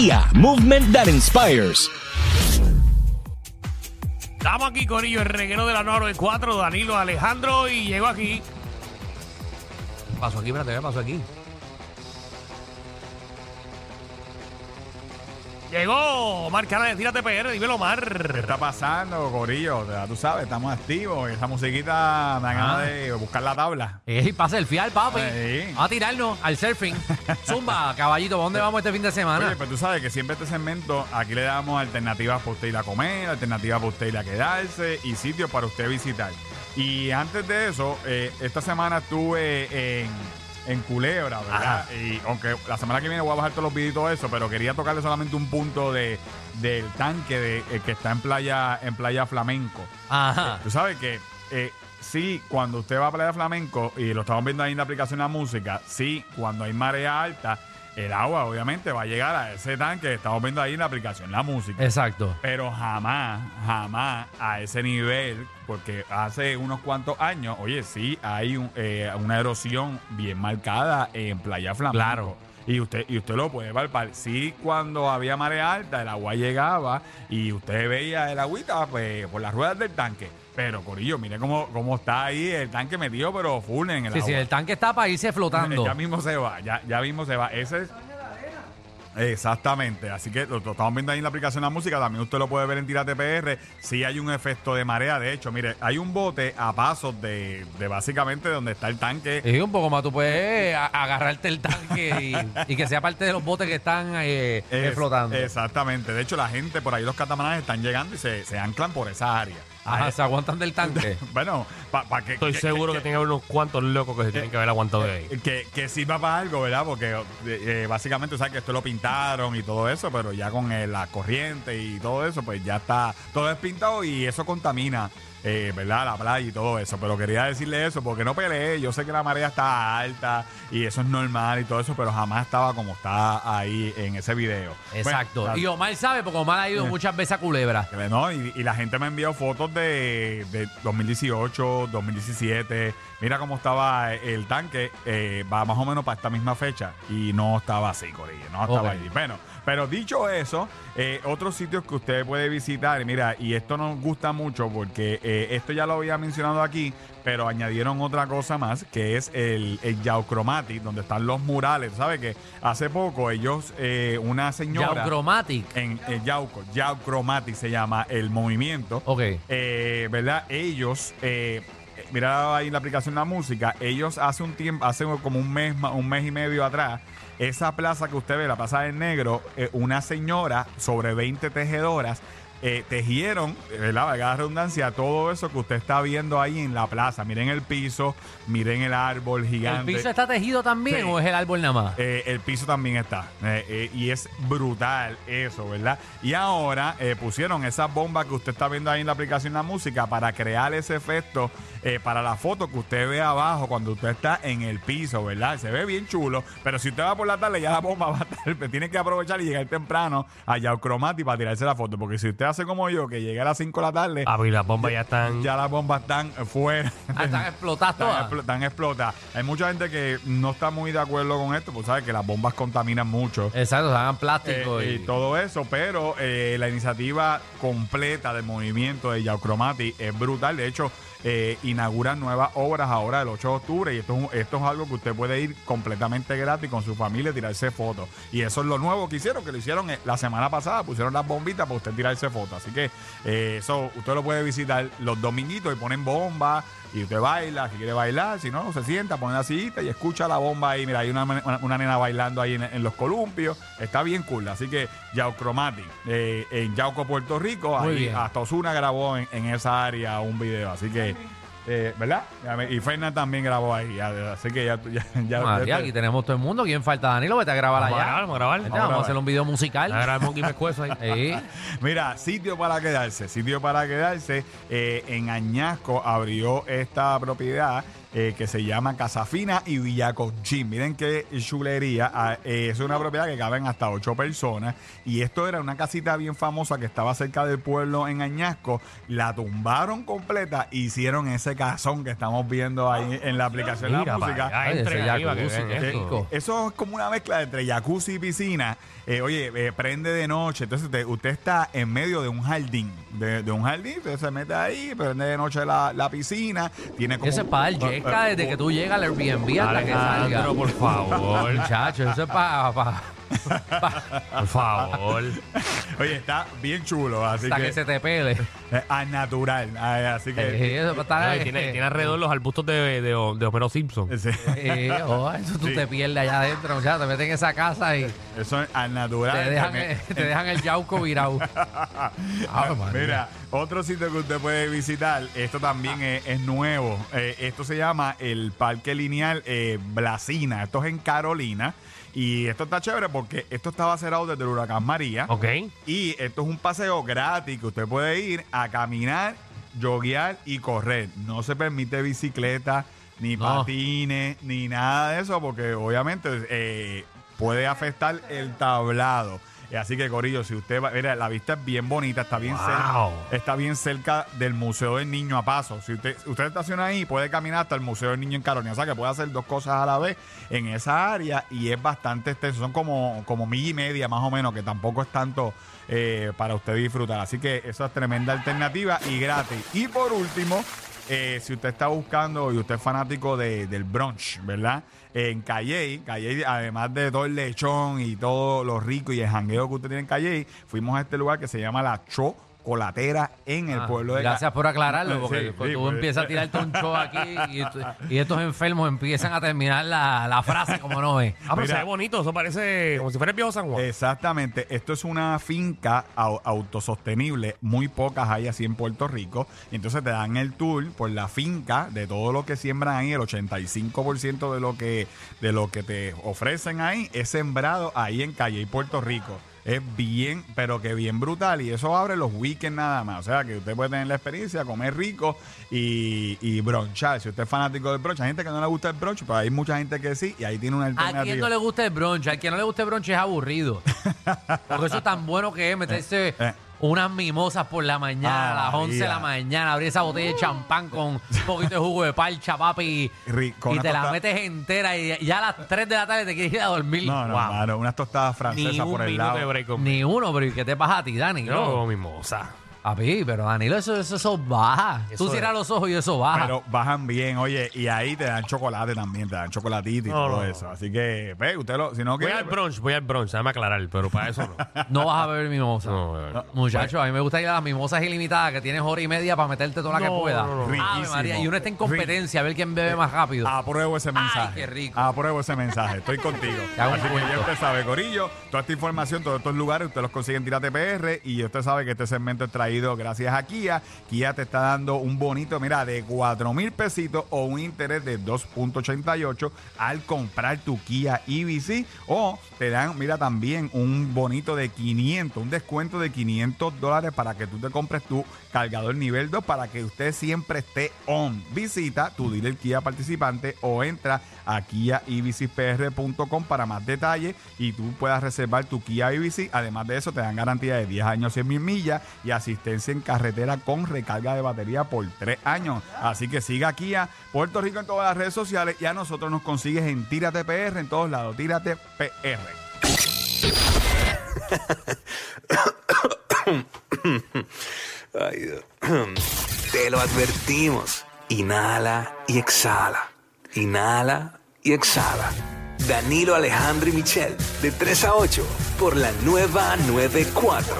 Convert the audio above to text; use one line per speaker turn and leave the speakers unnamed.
Kia, movement that inspires.
Estamos aquí, Corillo, el reguero de la 94, Danilo Alejandro, y llegó aquí. ¿Qué pasó aquí? Espérate, ¿qué pasó aquí? Llegó Omar Cana de Tírate PR, dímelo, Omar.
¿Qué está pasando, Corillo? Ya Tú sabes, estamos activos. Esa musiquita me da ganas
Ah.
de buscar la tabla.
Ey, pasa el fial, papi.
Sí.
Vamos a tirarnos al surfing. Zumba, caballito, ¿para dónde vamos este fin de semana?
Oye, pues tú sabes que siempre este segmento, aquí le damos alternativas para usted ir a comer, alternativas para usted ir a quedarse y sitios para usted visitar. Y antes de eso, eh, esta semana estuve en, en Culebra, ¿verdad? Y aunque la semana que viene voy a bajar todos los videos y todo eso, pero quería tocarle solamente un punto de, del tanque de, eh, que está en playa, en playa Flamenco.
Ajá.
Tú sabes que eh, sí, cuando usted va a Playa Flamenco y lo estamos viendo ahí en la aplicación de la música, sí, cuando hay marea alta, el agua obviamente va a llegar a ese tanque que estamos viendo ahí en la aplicación la música.
Exacto.
Pero jamás, jamás a ese nivel, porque hace unos cuantos años, oye, sí, hay un- eh, una erosión bien marcada en Playa Flamenco.
Claro.
Y usted, y usted lo puede palpar. Sí, cuando había marea alta, el agua llegaba y usted veía el agüita pues, por las ruedas del tanque. Pero, Corillo, mire cómo, cómo está ahí el tanque metido, pero full en el
Sí,
agua.
sí, el tanque está para irse flotando.
Ya mismo se va, ya, ya mismo se va. Ese es. Exactamente, así que lo, lo estamos viendo ahí en la aplicación de la música, también usted lo puede ver en Tírate PR, sí hay un efecto de marea, de hecho, mire, hay un bote a pasos de, de básicamente donde está el tanque.
Y un poco más, tú puedes a- agarrarte el tanque y, y que sea parte de los botes que están eh, eh,
Es-
flotando.
Exactamente, de hecho la gente por ahí, los catamaranes están llegando y se, se anclan por esa área.
Ajá,
Ahí-
se aguantan del tanque.
bueno, para que...
Estoy
que-
seguro que,
que-
tiene que haber unos cuantos locos que se tienen que haber aguantado de ahí.
Que, que sirva para algo, ¿verdad? Porque eh, básicamente, sabes que esto lo pintaron y todo eso, pero ya con eh, la corriente y todo eso, pues ya está todo es pintado y eso contamina, eh, ¿verdad? La playa y todo eso. Pero quería decirle eso porque no peleé. Yo sé que la marea está alta y eso es normal y todo eso, pero jamás estaba como está ahí en ese video.
Exacto.
Bueno,
y Omar sabe, porque Omar ha ido muchas veces a Culebra.
No, y, y la gente me envió fotos de, de 2018, 2017. Mira cómo estaba el tanque. eh, va más o menos para esta misma fecha. Y no estaba así, Corillo. No estaba allí. Bueno, pero dicho eso, eh, otros sitios que usted puede visitar. Mira, y esto nos gusta mucho porque eh, esto ya lo había mencionado aquí, pero añadieron otra cosa más, que es el, el Yaucromati, donde están los murales. ¿Sabe que Hace poco ellos, una señora...
Chromatic.
En el Yauco, Yaucromati se llama el movimiento.
Ok.
Eh, ¿Verdad? Ellos, mira ahí en la aplicación la música, ellos hace un tiempo, hace como un mes, un mes y medio atrás, esa plaza que usted ve, la Plaza del Negro, eh, una señora sobre 20 tejedoras eh, tejieron, ¿verdad? Valga la redundancia, todo eso que usted está viendo ahí en la plaza. Miren el piso, miren el árbol
¿El
gigante.
piso está tejido también
Sí.
o es el árbol nada más?
Eh, el piso también está. Eh, eh, y es brutal eso, ¿verdad? Y ahora pusieron esas bombas que usted está viendo ahí en la aplicación de la música para crear ese efecto para la foto que usted ve abajo cuando usted está en el piso, ¿verdad? Se ve bien chulo, pero si usted va por la tarde ya la bomba va a estar, tiene que aprovechar y llegar temprano a Yaucromati para tirarse la foto, porque si usted hace como yo, que llegue a las 5 de la tarde,
Ah, pues las bombas ya están.
ya las bombas están fuera.
Ah, están explotadas
Están,
todas.
están explotadas. Hay mucha gente que no está muy de acuerdo con esto, pues sabe que las bombas contaminan mucho.
Exacto, se hagan plástico
eh,
y,
y todo eso, pero eh, la iniciativa completa del movimiento de Yaucromati es brutal. De hecho, eh, inauguran nuevas obras ahora el 8 de octubre y esto es, un- esto es algo que usted puede ir completamente gratis con su familia y tirarse fotos. Y eso es lo nuevo que hicieron, que lo hicieron eh, la semana pasada, pusieron las bombitas para usted tirarse fotos. Así que eh, eso usted lo puede visitar los dominguitos y ponen bomba y usted baila, si quiere bailar, si no, se sienta, pone la sillita y escucha la bomba ahí. Mira, hay una, una, una nena bailando ahí en, en los columpios. Está bien cool. Así que Yaucromatic, eh, en Yauco, Puerto Rico, ahí hasta Osuna grabó en, en esa área un video. Así que, eh, ¿verdad? Y Fernan también grabó ahí. ya- así que ya, ya, ya-
aquí tenemos todo el mundo. ¿Quién falta? Danilo, vete a grabar
Vamos a
allá.
grabar, vamos a grabar. Vamos a
Vamos a
grabar.
hacer un video musical.
grabar el monkey pescuezo ahí.
Sí.
Mira, sitio para quedarse, sitio para quedarse. Eh, en Añasco abrió esta propiedad eh, que se llama Casafina y Villaconchín. Miren qué chulería. Ah, eh, es una propiedad que caben hasta ocho personas. Y esto era una casita bien famosa que estaba cerca del pueblo en Añasco. La tumbaron completa e hicieron ese casón que estamos viendo ahí en la aplicación de la
Mira para
música.
allá,
ese
que
jacuzzi, qué rico.
Eso es como una mezcla entre jacuzzi y piscina. Eh, oye, eh, prende de noche. Entonces usted, usted está en medio de un jardín. De, de un jardín, usted se mete ahí, prende de noche la, la piscina. Tiene como.
Ese es para el Desde que tú llegas al Airbnb hasta que salga.
Alejandro, por favor.
Muchacho, eso es para
Por favor.
Oye, está bien chulo. Así
hasta
que.
que se te pele.
eh, al natural. Ay, así que.
Eh, Eso estar-
tiene, tiene alrededor los arbustos de, de, de Homero Simpson.
Eh, oh, eso tú
Sí.
te pierdes allá adentro, muchacho. Te meten en esa casa y
eso es al natural.
te dejan,
Me-
eh, te dejan el yauco virado. Ave María.
Mira, otro sitio que usted puede visitar, esto también es, es nuevo. Eh, esto se llama el Parque Lineal eh, Blasina. Esto es en Carolina. Y esto está chévere porque esto estaba cerrado desde el huracán María.
Ok.
Y esto es un paseo gratis que usted puede ir a caminar, joguear y correr. No se permite bicicleta, ni
No.
patines, ni nada de eso, porque obviamente eh, puede afectar el tablado. Eh, Así que, Corillo, si usted va, mira, la vista es bien bonita, está bien,
Wow.
cerca, está bien cerca del Museo del Niño a paso. Si usted, usted estaciona ahí, puede caminar hasta el Museo del Niño en Carolina. O sea que puede hacer dos cosas a la vez en esa área y es bastante extenso. Son como, como milla y media más o menos, que tampoco es tanto eh, para usted disfrutar. Así que esa es tremenda alternativa y gratis. Y por último, eh, si usted está buscando y usted es fanático de- del brunch, ¿verdad? En Calley, Calley, además de todo el lechón y todo lo rico y el jangueo que usted tiene en Calley, fuimos a este lugar que se llama La Chocolatera en el
Ah,
pueblo de
Gracias por aclararlo, porque
sí,
tú
pues.
empiezas a tirarte un show aquí y, y estos enfermos empiezan a terminar la, la frase como no es.
Ah, pero
Mira.
se ve bonito. Eso parece como si fuera el viejo San Juan.
Exactamente, esto es una finca au- autosostenible, muy pocas hay así en Puerto Rico, y entonces te dan el tour por la finca de todo lo que siembran ahí, el 85% de lo que de lo que te ofrecen ahí es sembrado ahí en Calle y Puerto Rico. Es bien, pero que bien brutal. Y eso abre los weekends nada más. O sea, que usted puede tener la experiencia, comer rico y, y bronchar. Si usted es fanático del brunch, hay gente que no le gusta el brunch, pero hay mucha gente que sí. Y ahí tiene una
A
alternativa.
quien no le gusta el brunch, al quien no le gusta el brunch es aburrido. Porque eso es tan bueno que es meterse
eh.
Unas mimosas por la mañana,
Ah,
a las 11 de la
María.
mañana, abrir esa botella de champán con un poquito de jugo de parcha, papi,
Rico,
y
una
te la metes entera y ya a las 3 de la tarde te quieres ir a dormir.
No, no,
Wow.
mano, unas tostadas
Ni
francesas
un
por el
minuto
lado.
de break conmigo.
Ni uno, pero ¿y qué te pasa a ti, Dani?
Yo no mimosa.
Papi, pero Danilo, eso, eso, eso baja.
Eso
Tú
es.
cierras los ojos y eso baja.
Pero bajan bien, oye, y ahí te dan chocolate también, te dan chocolatito y
No,
todo
no,
eso. Así que, ve, usted lo, si no
Voy
quiere.
al brunch, voy al brunch, déjame aclarar, pero para eso no.
no vas a beber mimosa.
No.
Muchachos, a mí me gusta ir a las mimosas ilimitadas que tienes hora y media para meterte toda la
No,
que pueda.
no, no, no.
Ave
Riquísimo.
María, y uno está en competencia a ver quién bebe más rápido.
Apruebo ese mensaje.
qué rico.
Apruebo ese mensaje. Estoy contigo.
Te hago un
Así que ya
cuento.
usted sabe, Corillo, toda esta información, todos estos lugares, usted los consigue en Tírate PR y usted sabe que este segmento es traído gracias a Kia. Kia te está dando un bonito, mira, de 4 mil pesitos o un interés de 2.88 al comprar tu Kia EV o te dan, mira, también un bonito de 500, un descuento de 500 dólares para que tú te compres tu cargador nivel 2 para que usted siempre esté on. Visita tu dealer Kia participante o entra a kiaevcpr.com para más detalles y tú puedas reservar tu Kia EVC. Además de eso, te dan garantía de 10 años, 100 mil millas y asistencia en carretera con recarga de batería por 3 años. Así que siga Kia Puerto Rico en todas las redes sociales y a nosotros nos consigues en Tírate PR en todos lados. Tírate PR.
Te lo advertimos. Inhala y exhala. Inhala y exhala. Danilo Alejandro y Michel, de 3 a 8, por la nueva 94.